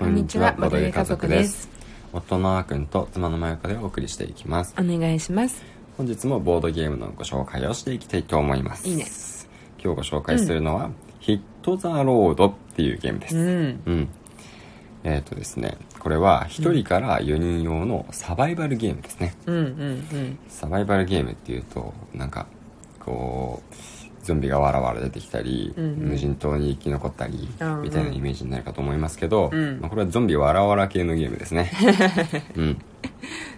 こんにちはボドゲ家族です。夫のあーくんと妻のまゆかでお送りしていきます。お願いします。本日もボードゲームのご紹介をしていきたいと思います。いいね。今日ご紹介するのは、ヒット・ザ・ロードっていうゲームです。うん。うん。えっ、とですねこれは1人から4人用のサバイバルゲームですね、うんうんうん。サバイバルゲームっていうとなんかこうゾンビがわらわら出てきたり、うんうん。無人島に生き残ったりうんうん。みたいなイメージになるかと思いますけど、うん。まあ、これはゾンビわらわら系のゲームですね。うん。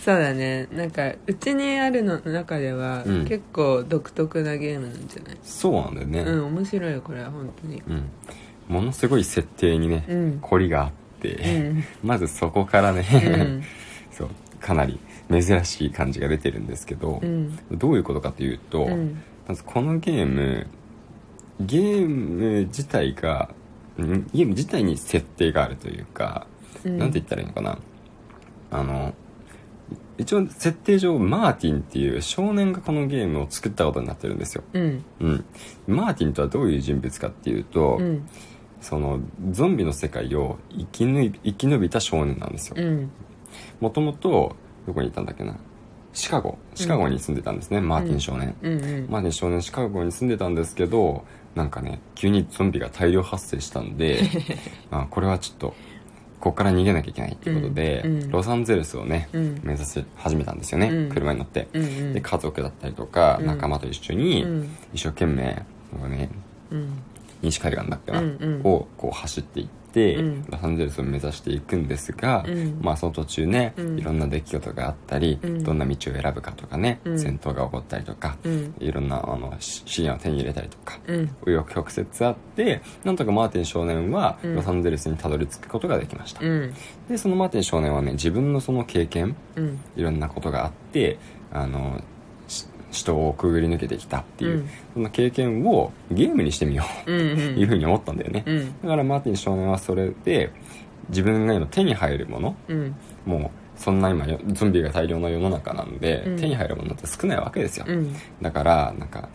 そうだね。なんかうちにあるの中では、うん。結構独特なゲームなんじゃない？そうなんだよね、うん面白いよこれは本当に。うん。ものすごい設定にね、うん。凝りがあって、うん。まずそこからね、うん。そうかなり珍しい感じが出てるんですけど、うん。どういうことかというと、うんまずこのゲームゲーム自体がんゲーム自体に設定があるというか、うん。なんて言ったらいいのかな。あの一応設定上マーティンっていう少年がこのゲームを作ったことになってるんですよ、うん。うん、マーティンとはどういう人物かっていうと、うん。そのゾンビの世界を生き生き延びた少年なんですよ。うん。もともとどこにいたんだっけなシカゴ。シカゴに住んでたんですね、マーティン少年、うん。うんマーティン少年シカゴに住んでたんですけどなんかね急にゾンビが大量発生したんで あこれはちょっとここから逃げなきゃいけないっていうことで、うんうん。ロサンゼルスをね、うん。目指し始めたんですよね、うん。車に乗って、うんうん。で家族だったりとか、うん。仲間と一緒にうん。一生懸命なんかねうん。西海岸だっけな、うんうん。をこう走っていっロサンゼルスを目指していくんですが、うん。まあその途中ね、うん。いろんな出来事があったり、うん。どんな道を選ぶかとかね、うん。戦闘が起こったりとか、うん。いろんなあのし資源を手に入れたりとかうん。紆余曲折あってなんとかマーティン少年はうん。ロサンゼルスにたどり着くことができました、うん。でそのマーティン少年はね自分のその経験うん。いろんなことがあってあのし死闘をくぐり抜けてきたっていう、うん。その経験をゲームにしてみよううんうん。というふうに思ったんだよね、うん。だからマーティン少年はそれで自分が今手に入るものうん。もうそんな今よゾンビが大量の世の中なんで、うん。手に入るものって少ないわけですよ、うん。だからなんか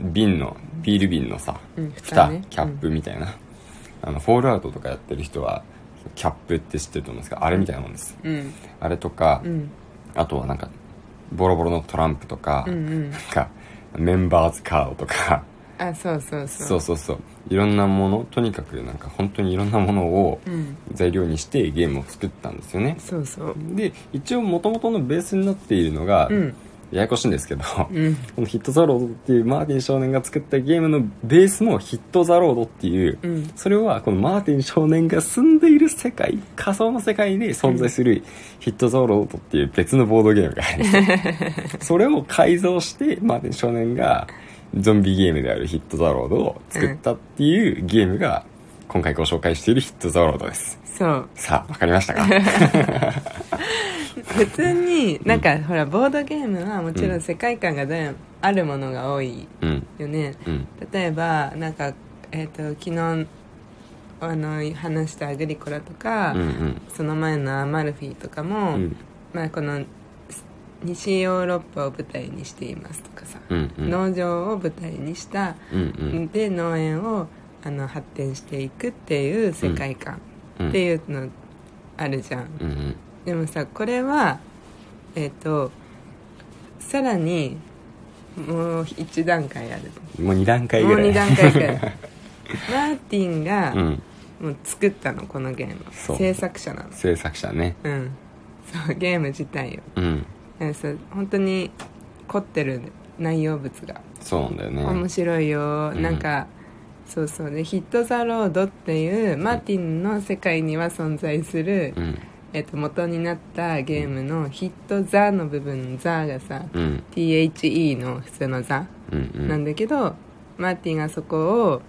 瓶のビール瓶のさ、うん。蓋ね。キャップみたいな、あのフォールアウトとかやってる人はキャップって知ってると思うんですけどあれみたいなもんです。うん。あれとか、うん。あとはなんかボロボロのトランプとか、うんうん。なんかメンバーズカードとか。あそうそうそう。そうそうそう。いろんなものとにかくなんか本当にいろんなものをうん。材料にしてゲームを作ったんですよね。そうそう。で一応元々のベースになっているのが、うんややこしいんですけど、うん。このヒット・ザ・ロードっていうマーティン少年が作ったゲームのベースもヒット・ザ・ロードっていう、うん。それはこのマーティン少年が住んでいる世界仮想の世界で存在するヒット・ザ・ロードっていう別のボードゲームがあるんです。よ それを改造してマーティン少年がゾンビゲームであるヒット・ザ・ロードを作ったっていうゲームが今回ご紹介しているヒット・ザ・ロードです。そう。さあわかりましたか？普通になんか、ほらボードゲームはもちろん世界観が全あるものが多いうんよね。うん。例えばなんか、えー、と昨日あの話したアグリコラとか、うんうん。その前のアマルフィとかも、うん。まあ、この西ヨーロッパを舞台にしていますとかさ、うんうん。農場を舞台にした、うんうん。で農園をあの発展していくっていう世界観うん。っていうのあるじゃん、うんうんでもさこれはえっ、とさらにもう1段階あるもう2段階もうぐらい。2段階ぐらい。マーティンがうん。もう作ったのこのゲーム。そう。制作者なの。制作者ね。うん。そうゲーム自体を。うん。だからさ本当に凝ってる内容物が。そうなんだよね。面白いよ、うん。なんかそうそう。でヒット・ザ・ロードっていうマーティンの世界には存在する、うんえっと、元になったゲームのヒット・ザの部分のザがさ、うん。THE の普通のザうんうん。なんだけど、マーティンがそこを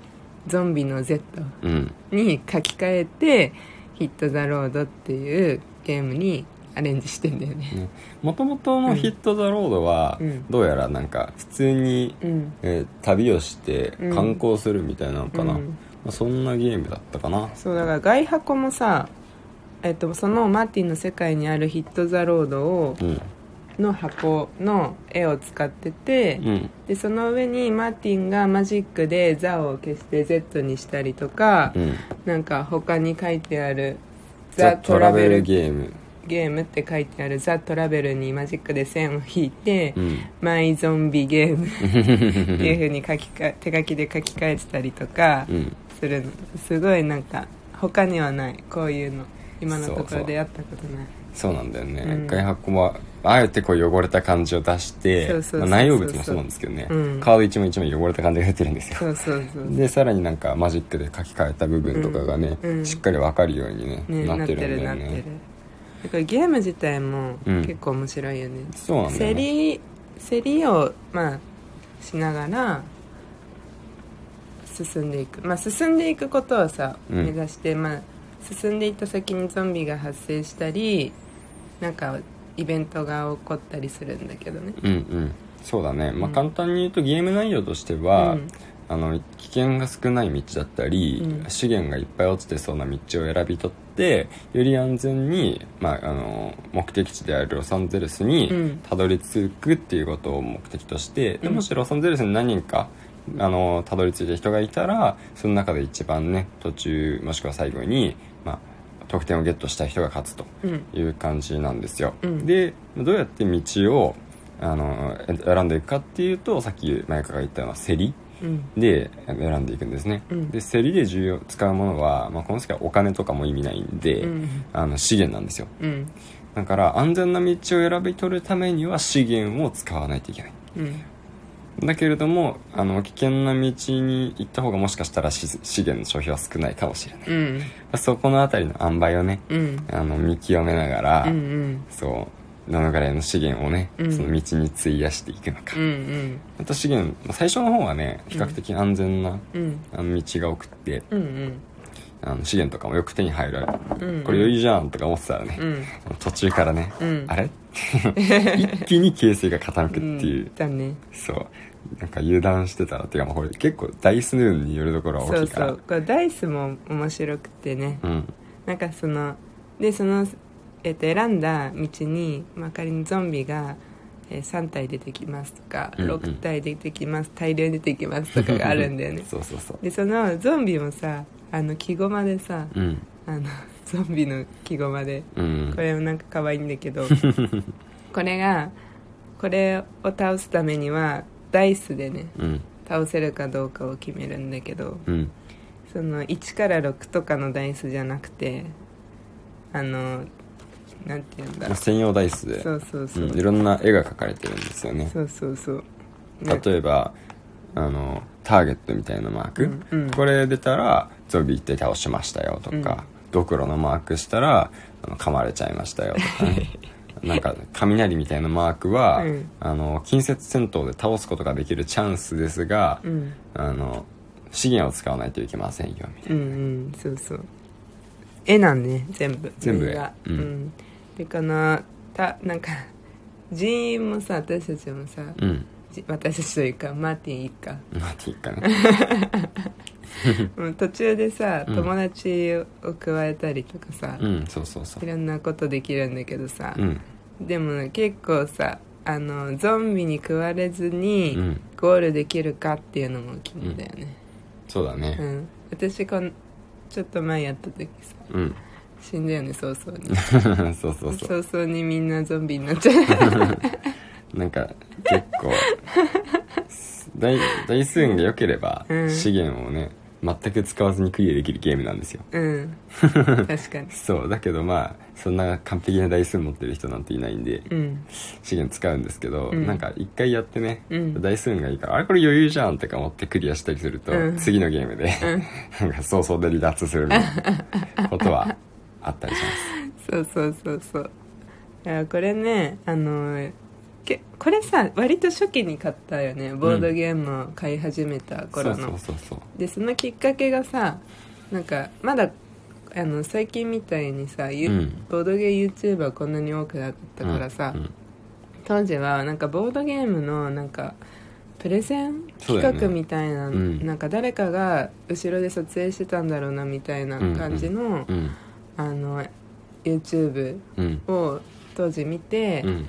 ゾンビの Z うん。に書き換えてヒット・ザ・ロードっていうゲームにアレンジしてんだよね。もともとのヒット・ザ・ロードはうん。どうやらなんか普通に、うん。えー旅をしてうん観光するみたいなのかな、うん。まあ、そんなゲームだったかな。そうだから外箱もさえっと、そのマーティンの世界にあるヒット・ザ・ロードをうん。の箱の絵を使ってて、うん。でその上にマーティンがマジックで「ザ」を消して「Z」にしたりとか、うん。なんか他に書いてあるザ・トラベルゲーム。ゲームって書いてあるザ・トラベルにマジックで線を引いて、うん。マイゾンビゲーム。っていうふうに書きか手書きで書き換えてたりとかうん。するの。すごいなんか他にはないこういうの今のところでやったことない。そうなんだよね、うん。外箱もあえてこう汚れた感じを出してそうそうそうそうまあ内容物もそうなんですけどね、うん。カード一枚一枚汚れた感じが出てるんですよ。そうそうそう。でさらになんかマジックで書き換えた部分とかがね、うん。うん。しっかり分かるようにねねなってるんだよなってるねだからゲーム自体もうん。結構面白いよね、そうなんだよ競ねり競りをまあしながら進んでいく。まあ進んでいくことをさ、うん。目指してまあ進んでいった先にゾンビが発生したりなんかイベントが起こったりするんだけどね。うんうん。そうだね、まあ、うん簡単に言うとゲーム内容としては、うん。あの危険が少ない道だったり、うん。資源がいっぱい落ちてそうな道を選び取ってより安全に、まあ、あの目的地であるロサンゼルスにうん。たどり着くっていうことを目的として、でうん。もしロサンゼルスに何人かあのたどり着いた人がいたらその中で一番ね途中もしくは最後に、まあ、得点をゲットした人が勝つとうん。いう感じなんですよ、うん。でどうやって道をあのえ選んでいくかっていうとさっき前川が言ったような競りうん。で選んでいくんですね、うん。で競りで重要使うものは、まあ、この世界はお金とかも意味ないんで、うん。あの資源なんですよ。うん。だから安全な道を選び取るためには資源を使わないといけない。うんだけれどもあの危険な道に行った方がもしかしたら資資源の消費は少ないかもしれない、うん。そこのあたりの塩梅をねうん。あの見極めながら、うんうん。そうどのぐらいの資源をね、うん。その道に費やしていくのか、うんうん。あと資源まあ最初の方はね比較的安全な、うん。あの道が多くってうんうん。あの資源とかもよく手に入る、うん。これ余裕じゃんとか思ってたらね、うん。途中からね、うん。あれ？一気に形勢が傾くっていう、うんだね。そう。なんか油断してたらっていうかまあこれ結構ダイスヌーンによるところはそう大きいから。そうこれダイスも面白くてね。うん。なんかそのでその、えっと選んだ道に、まあ、仮にゾンビが、えー3体出てきますとか、うんうん。6体出てきます大量出てきますとかがあるんだよね。そうそうそう。でそのゾンビもさあの木駒でさうん。あのゾンビの木駒で。うん。これもなんか可愛いんだけど。これがこれを倒すためにはダイスでねうん。倒せるかどうかを決めるんだけどうん。その1から6とかのダイスじゃなくてあのなんて言うんだろう。まあ専用ダイスで。そうそうそう、うん、いろんな絵が描かれてるんですよね。そうそうそう。ね。例えばあのターゲットみたいなマーク、うんうん。これ出たらゾンビって倒しましたよとか、ドクロのマークしたらあの噛まれちゃいましたよとかね。なんか雷みたいなマークは、うん。あの近接戦闘で倒すことができるチャンスですが、うん。あの資源を使わないといけませんよみたいうんうんそうそう。絵なんね全部。全部絵。が。ううん。ん、でこのたなんか人員もさ私たちもさ、なうん。じ私たちというかマーティン一家なんていうかね。も う 途中でさうん。友達を加えたりとかさ、うんそうそうそう。いろんなことできるんだけどさ、うん。でもね結構さあのゾンビに食われずにうん。ゴールできるかっていうのも気にだよね。そうだね。うん、私こんちょっと前やった時さうん、死んだよね早々に。そうそうそう。早々にみんなゾンビになっちゃう なんか結構大大数運が良ければ、うん。資源をね全く使わずにクリアできるゲームなんですよ。うん。確かに。そう。だけどまあそんな完璧な台数持ってる人なんていないんでうん。資源使うんですけど、うん。なんか一回やってね、うん。台数運がいいからあれこれ余裕じゃんとか思ってクリアしたりすると、うん。次のゲームで、なんか早々で離脱するみたいなことはあったりします。そうそうそうそう。いやこれねあのけこれさ割と初期に買ったよね。ボードゲームを買い始めた頃の、そうそうそうそう。でそのきっかけがさなんかまだあの最近みたいにさ、ゆうん。ボードゲー YouTuber こんなに多くなかったからさ、うん。うん。当時はなんかボードゲームのなんかプレゼン企そうだよね画みたいな、うん。なんか誰かが後ろで撮影してたんだろうなみたいな感じの,、うん。あの YouTube うん。を当時見て、うん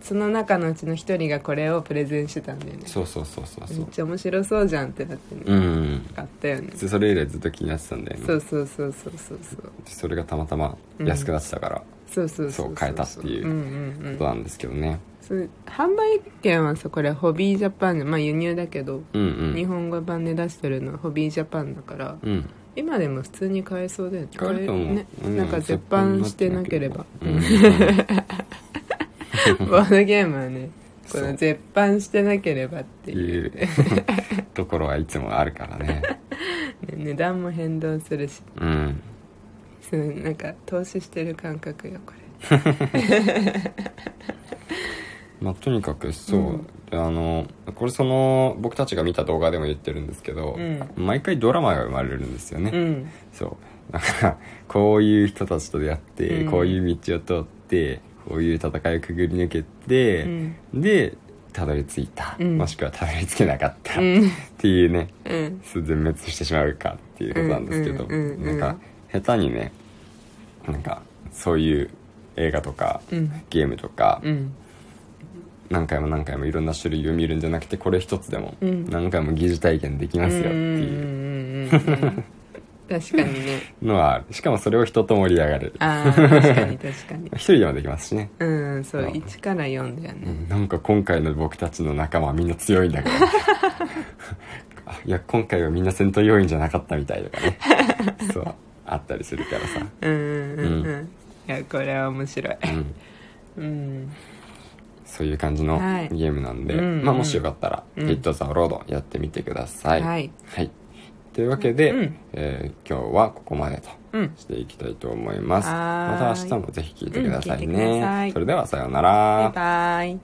その中のうちの一人がこれをプレゼンしてたんだよね。そうそうそうそうそう。めっちゃ面白そうじゃんってなってね、うん。あったよね。でそれ以来ずっと気になってたんだよね。そうそうそうそうそうそう。それがたまたま安くなってたから、そうそうそうそう変えたっていううんうんうん。ことなんですけどね。販売権はさこれホビージャパンでまあ輸入だけど、うん日本語版で出してるのはホビージャパンだからうん。うん今でも普通に買えそうだよね。買えると思う。ね、うんなんか絶版してなければ、うん ボードゲームはねこの絶版してなければっていいうう ところはいつもあるからね。ね値段も変動するし。うん。そうなんか投資してる感覚よこ まあとにかくそう、であのこれその僕たちが見た動画でも言ってるんですけど、う毎回ドラマが生まれるんですよね、れうん。そう。だからこういう人たちと出会って、うん。こういう道を通ってこういう戦いをくぐり抜けて、うん。でたどり着いた、うん。もしくはたどり着けなかった、っうん。ていうね全滅してしまうかっていうことなんですけど、うなんか下手にねなんかそういう映画とか、うん。ゲームとか、うん。何回も何回もいろんな種類を見るんじゃなくてこれ一つでもうん。何回も疑似体験できますよっていう確かにね。のはある。しかもそれを人と盛り上がれる。ああ確かに 確かに。一人でもできますしね、うんそうう。ん1から4だよね。うん、なんか今回の僕たちの仲間はみんな強いんだけど あいや今回はみんな戦闘要員じゃなかったみたいとかね。そうあったりするからさ、うんうんうんうん。いやこれは面白い。うん、うん。そういう感じのはい。ゲームなんで、うんまあ、もしよかったら「うん。ヒット・ザ・ロード」やってみてください、はい。はいというわけで、うん。えー今日はここまでとうん。していきたいと思います。はーい。また明日もぜひ聞いてくださいうん聞いてくださねい。それではさようなバイらバイ